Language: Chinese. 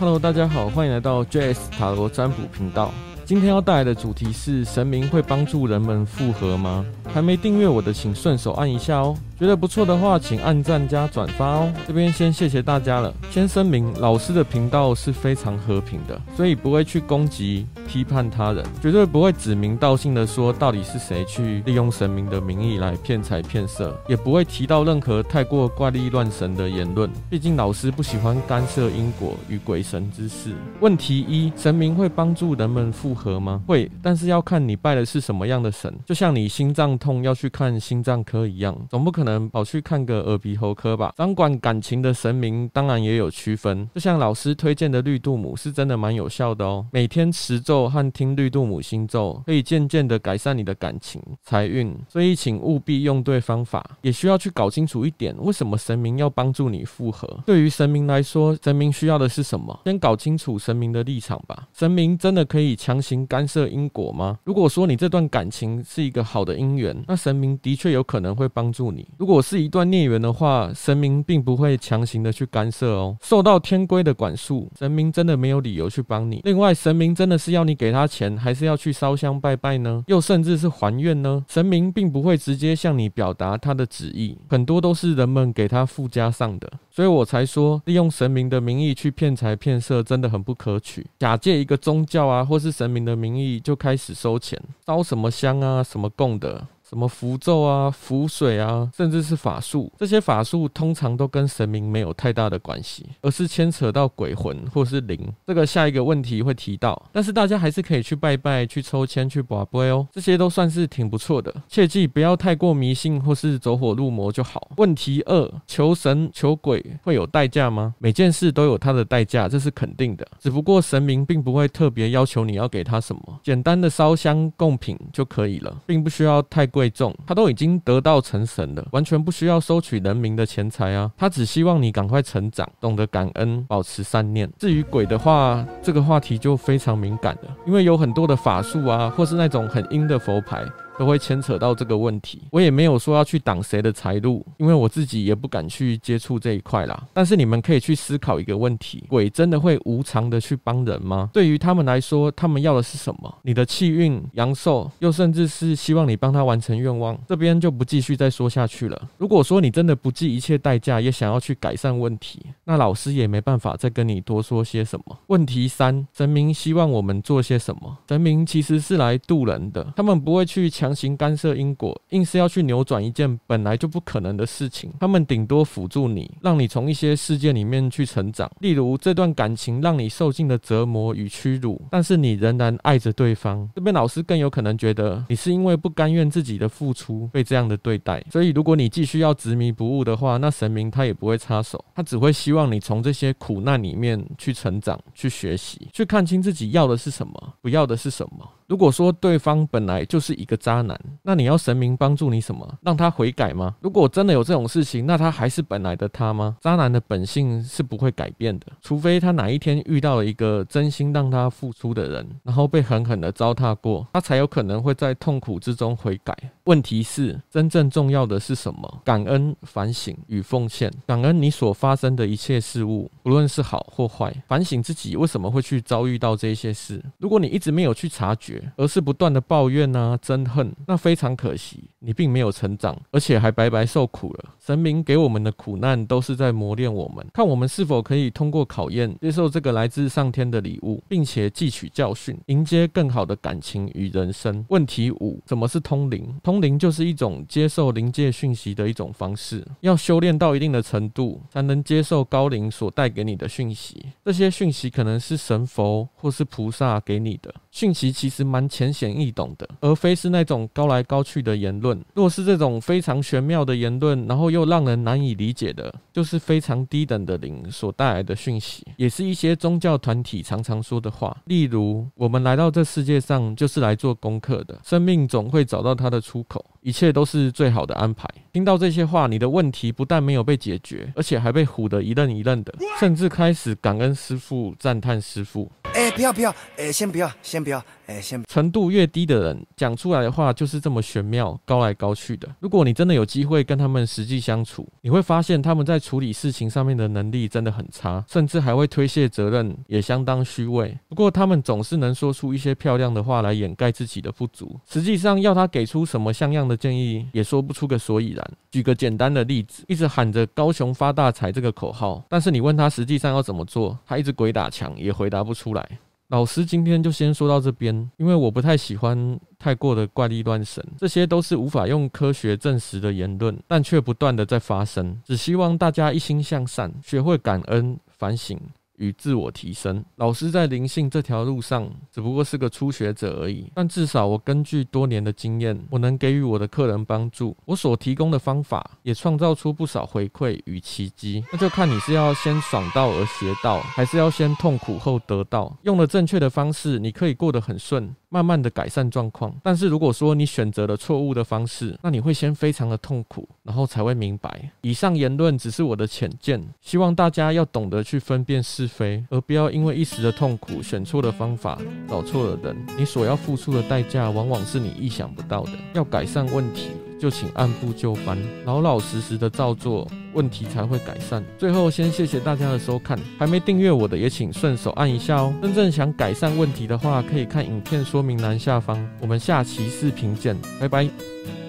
Hello，大家好，欢迎来到 JS 塔罗占卜频道。今天要带来的主题是：神明会帮助人们复合吗？还没订阅我的，请顺手按一下哦。觉得不错的话，请按赞加转发哦。这边先谢谢大家了。先声明，老师的频道是非常和平的，所以不会去攻击、批判他人，绝对不会指名道姓的说到底是谁去利用神明的名义来骗财骗色，也不会提到任何太过怪力乱神的言论。毕竟老师不喜欢干涉因果与鬼神之事。问题一：神明会帮助人们复合吗？会，但是要看你拜的是什么样的神。就像你心脏痛要去看心脏科一样，总不可能。跑去看个耳鼻喉科吧。掌管感情的神明当然也有区分，就像老师推荐的绿度母是真的蛮有效的哦。每天持咒和听绿度母心咒，可以渐渐的改善你的感情、财运。所以请务必用对方法，也需要去搞清楚一点，为什么神明要帮助你复合？对于神明来说，神明需要的是什么？先搞清楚神明的立场吧。神明真的可以强行干涉因果吗？如果说你这段感情是一个好的姻缘，那神明的确有可能会帮助你。如果是一段孽缘的话，神明并不会强行的去干涉哦。受到天规的管束，神明真的没有理由去帮你。另外，神明真的是要你给他钱，还是要去烧香拜拜呢？又甚至是还愿呢？神明并不会直接向你表达他的旨意，很多都是人们给他附加上的。所以我才说，利用神明的名义去骗财骗色，真的很不可取。假借一个宗教啊，或是神明的名义，就开始收钱，烧什么香啊，什么供的。什么符咒啊、符水啊，甚至是法术，这些法术通常都跟神明没有太大的关系，而是牵扯到鬼魂或是灵。这个下一个问题会提到，但是大家还是可以去拜拜、去抽签、去拔杯哦，这些都算是挺不错的。切记不要太过迷信或是走火入魔就好。问题二：求神求鬼会有代价吗？每件事都有它的代价，这是肯定的。只不过神明并不会特别要求你要给他什么，简单的烧香供品就可以了，并不需要太过。贵重，他都已经得道成神了，完全不需要收取人民的钱财啊！他只希望你赶快成长，懂得感恩，保持善念。至于鬼的话，这个话题就非常敏感了，因为有很多的法术啊，或是那种很阴的佛牌。都会牵扯到这个问题，我也没有说要去挡谁的财路，因为我自己也不敢去接触这一块啦。但是你们可以去思考一个问题：鬼真的会无偿的去帮人吗？对于他们来说，他们要的是什么？你的气运、阳寿，又甚至是希望你帮他完成愿望。这边就不继续再说下去了。如果说你真的不计一切代价，也想要去改善问题，那老师也没办法再跟你多说些什么。问题三：神明希望我们做些什么？神明其实是来渡人的，他们不会去强。强行干涉因果，硬是要去扭转一件本来就不可能的事情。他们顶多辅助你，让你从一些事件里面去成长。例如这段感情让你受尽了折磨与屈辱，但是你仍然爱着对方。这边老师更有可能觉得你是因为不甘愿自己的付出被这样的对待，所以如果你继续要执迷不悟的话，那神明他也不会插手，他只会希望你从这些苦难里面去成长、去学习、去看清自己要的是什么，不要的是什么。如果说对方本来就是一个渣男，那你要神明帮助你什么？让他悔改吗？如果真的有这种事情，那他还是本来的他吗？渣男的本性是不会改变的，除非他哪一天遇到了一个真心让他付出的人，然后被狠狠的糟蹋过，他才有可能会在痛苦之中悔改。问题是，真正重要的是什么？感恩、反省与奉献。感恩你所发生的一切事物，不论是好或坏。反省自己为什么会去遭遇到这些事。如果你一直没有去察觉，而是不断的抱怨啊、憎恨，那非常可惜，你并没有成长，而且还白白受苦了。神明给我们的苦难都是在磨练我们，看我们是否可以通过考验，接受这个来自上天的礼物，并且汲取教训，迎接更好的感情与人生。问题五：什么是通灵？通灵就是一种接受灵界讯息的一种方式，要修炼到一定的程度，才能接受高灵所带给你的讯息。这些讯息可能是神佛或是菩萨给你的讯息，其实。蛮浅显易懂的，而非是那种高来高去的言论。若是这种非常玄妙的言论，然后又让人难以理解的，就是非常低等的灵所带来的讯息，也是一些宗教团体常常说的话。例如，我们来到这世界上就是来做功课的，生命总会找到它的出口，一切都是最好的安排。听到这些话，你的问题不但没有被解决，而且还被唬得一愣一愣的，甚至开始感恩师父，赞叹师父。不要不要，哎，先不要，先不要，哎，先。程度越低的人，讲出来的话就是这么玄妙，高来高去的。如果你真的有机会跟他们实际相处，你会发现他们在处理事情上面的能力真的很差，甚至还会推卸责任，也相当虚伪。不过他们总是能说出一些漂亮的话来掩盖自己的不足。实际上要他给出什么像样的建议，也说不出个所以然。举个简单的例子，一直喊着“高雄发大财”这个口号，但是你问他实际上要怎么做，他一直鬼打墙，也回答不出来。老师今天就先说到这边，因为我不太喜欢太过的怪力乱神，这些都是无法用科学证实的言论，但却不断的在发生。只希望大家一心向善，学会感恩、反省。与自我提升，老师在灵性这条路上只不过是个初学者而已。但至少我根据多年的经验，我能给予我的客人帮助。我所提供的方法也创造出不少回馈与奇迹。那就看你是要先爽到而学到，还是要先痛苦后得到。用了正确的方式，你可以过得很顺。慢慢的改善状况，但是如果说你选择了错误的方式，那你会先非常的痛苦，然后才会明白。以上言论只是我的浅见，希望大家要懂得去分辨是非，而不要因为一时的痛苦选错了方法，找错了人。你所要付出的代价，往往是你意想不到的。要改善问题，就请按部就班，老老实实的照做，问题才会改善。最后，先谢谢大家的收看，还没订阅我的也请顺手按一下哦。真正想改善问题的话，可以看影片说明栏下方。我们下期视频见，拜拜。